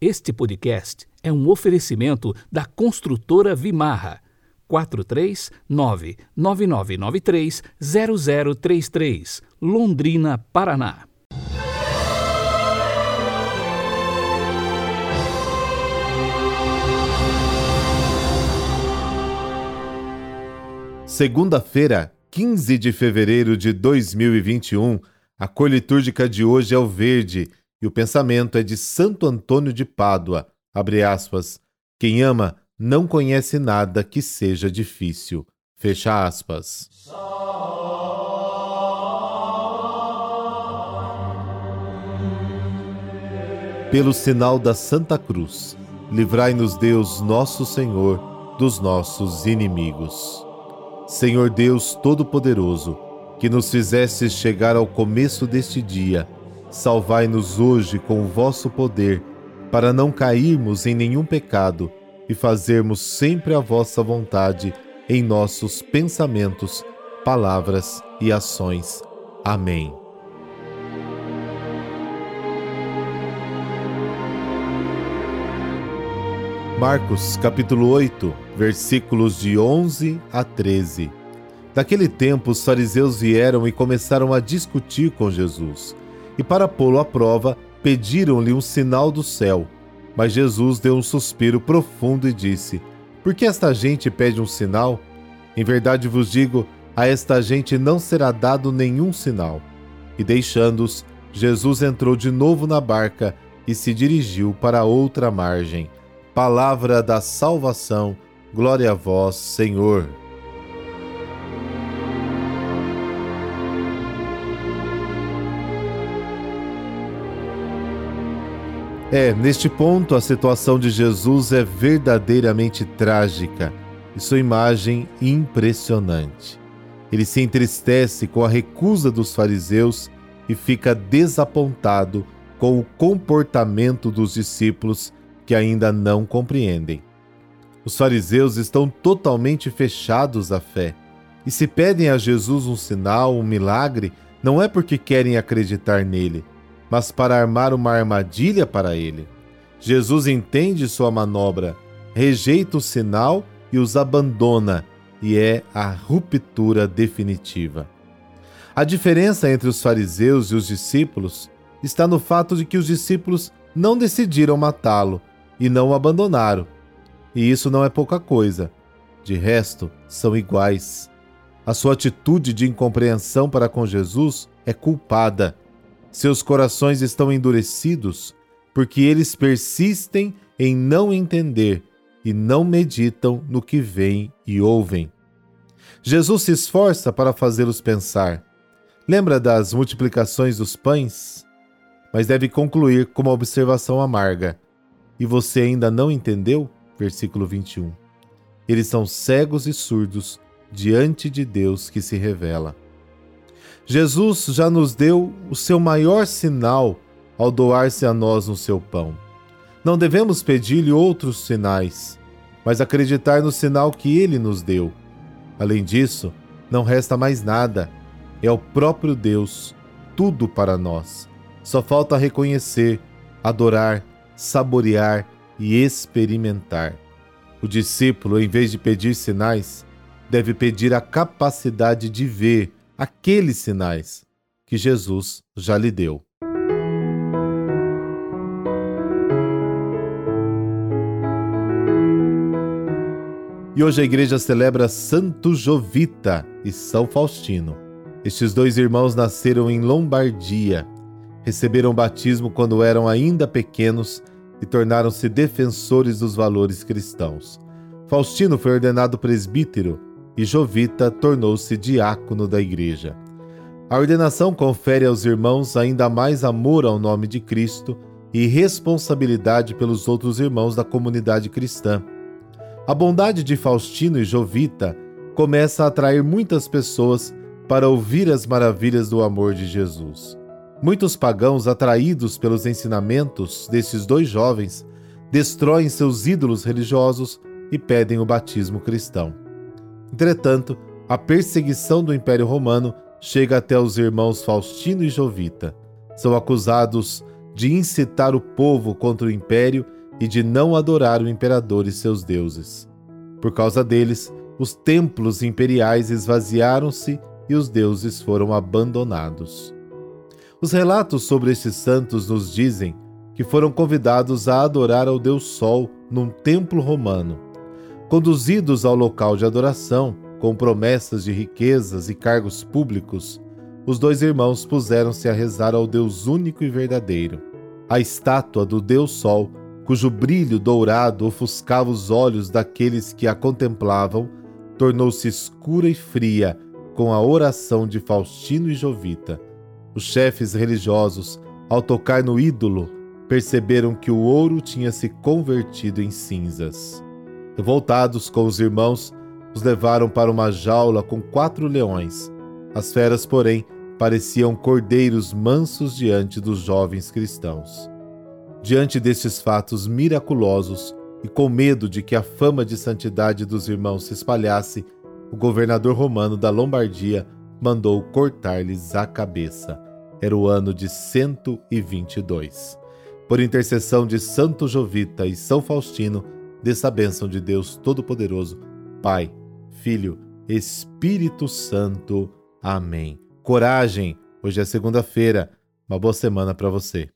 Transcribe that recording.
Este podcast é um oferecimento da construtora Vimarra. 439-9993-0033, Londrina, Paraná. Segunda-feira, 15 de fevereiro de 2021, a cor litúrgica de hoje é o verde e o pensamento é de Santo Antônio de Pádua. Abre aspas. Quem ama não conhece nada que seja difícil. Fecha aspas. Pelo sinal da Santa Cruz, livrai-nos Deus, nosso Senhor, dos nossos inimigos. Senhor Deus Todo-Poderoso, que nos fizestes chegar ao começo deste dia, salvai-nos hoje com o vosso poder, para não cairmos em nenhum pecado e fazermos sempre a vossa vontade em nossos pensamentos, palavras e ações. Amém. Marcos capítulo 8, versículos de 11 a 13. Naquele tempo, os fariseus vieram e começaram a discutir com Jesus e, para pô-lo à prova, pediram-lhe um sinal do céu. Mas Jesus deu um suspiro profundo e disse: Por que esta gente pede um sinal? Em verdade vos digo, a esta gente não será dado nenhum sinal. E deixando-os, Jesus entrou de novo na barca e se dirigiu para outra margem. Palavra da salvação, glória a vós, Senhor. É, neste ponto a situação de Jesus é verdadeiramente trágica e sua imagem impressionante. Ele se entristece com a recusa dos fariseus e fica desapontado com o comportamento dos discípulos que ainda não compreendem. Os fariseus estão totalmente fechados à fé e se pedem a Jesus um sinal, um milagre, não é porque querem acreditar nele mas para armar uma armadilha para ele. Jesus entende sua manobra, rejeita o sinal e os abandona, e é a ruptura definitiva. A diferença entre os fariseus e os discípulos está no fato de que os discípulos não decidiram matá-lo e não o abandonaram. E isso não é pouca coisa. De resto, são iguais. A sua atitude de incompreensão para com Jesus é culpada seus corações estão endurecidos porque eles persistem em não entender e não meditam no que veem e ouvem. Jesus se esforça para fazê-los pensar. Lembra das multiplicações dos pães? Mas deve concluir com uma observação amarga. E você ainda não entendeu? Versículo 21. Eles são cegos e surdos diante de Deus que se revela. Jesus já nos deu o seu maior sinal ao doar-se a nós no seu pão. Não devemos pedir-lhe outros sinais, mas acreditar no sinal que ele nos deu. Além disso, não resta mais nada. É o próprio Deus, tudo para nós. Só falta reconhecer, adorar, saborear e experimentar. O discípulo, em vez de pedir sinais, deve pedir a capacidade de ver aqueles sinais que Jesus já lhe deu. E hoje a igreja celebra Santo Jovita e São Faustino. Estes dois irmãos nasceram em Lombardia, receberam batismo quando eram ainda pequenos e tornaram-se defensores dos valores cristãos. Faustino foi ordenado presbítero e Jovita tornou-se diácono da igreja. A ordenação confere aos irmãos ainda mais amor ao nome de Cristo e responsabilidade pelos outros irmãos da comunidade cristã. A bondade de Faustino e Jovita começa a atrair muitas pessoas para ouvir as maravilhas do amor de Jesus. Muitos pagãos, atraídos pelos ensinamentos desses dois jovens, destroem seus ídolos religiosos e pedem o batismo cristão. Entretanto, a perseguição do Império Romano chega até os irmãos Faustino e Jovita. São acusados de incitar o povo contra o império e de não adorar o imperador e seus deuses. Por causa deles, os templos imperiais esvaziaram-se e os deuses foram abandonados. Os relatos sobre estes santos nos dizem que foram convidados a adorar ao Deus Sol num templo romano. Conduzidos ao local de adoração, com promessas de riquezas e cargos públicos, os dois irmãos puseram-se a rezar ao Deus único e verdadeiro. A estátua do Deus Sol, cujo brilho dourado ofuscava os olhos daqueles que a contemplavam, tornou-se escura e fria com a oração de Faustino e Jovita. Os chefes religiosos, ao tocar no ídolo, perceberam que o ouro tinha se convertido em cinzas. Revoltados com os irmãos, os levaram para uma jaula com quatro leões. As feras, porém, pareciam cordeiros mansos diante dos jovens cristãos. Diante destes fatos miraculosos e com medo de que a fama de santidade dos irmãos se espalhasse, o governador romano da Lombardia mandou cortar-lhes a cabeça. Era o ano de 122. Por intercessão de Santo Jovita e São Faustino, dessa bênção de Deus Todo-Poderoso, Pai, Filho, Espírito Santo. Amém. Coragem! Hoje é segunda-feira. Uma boa semana para você.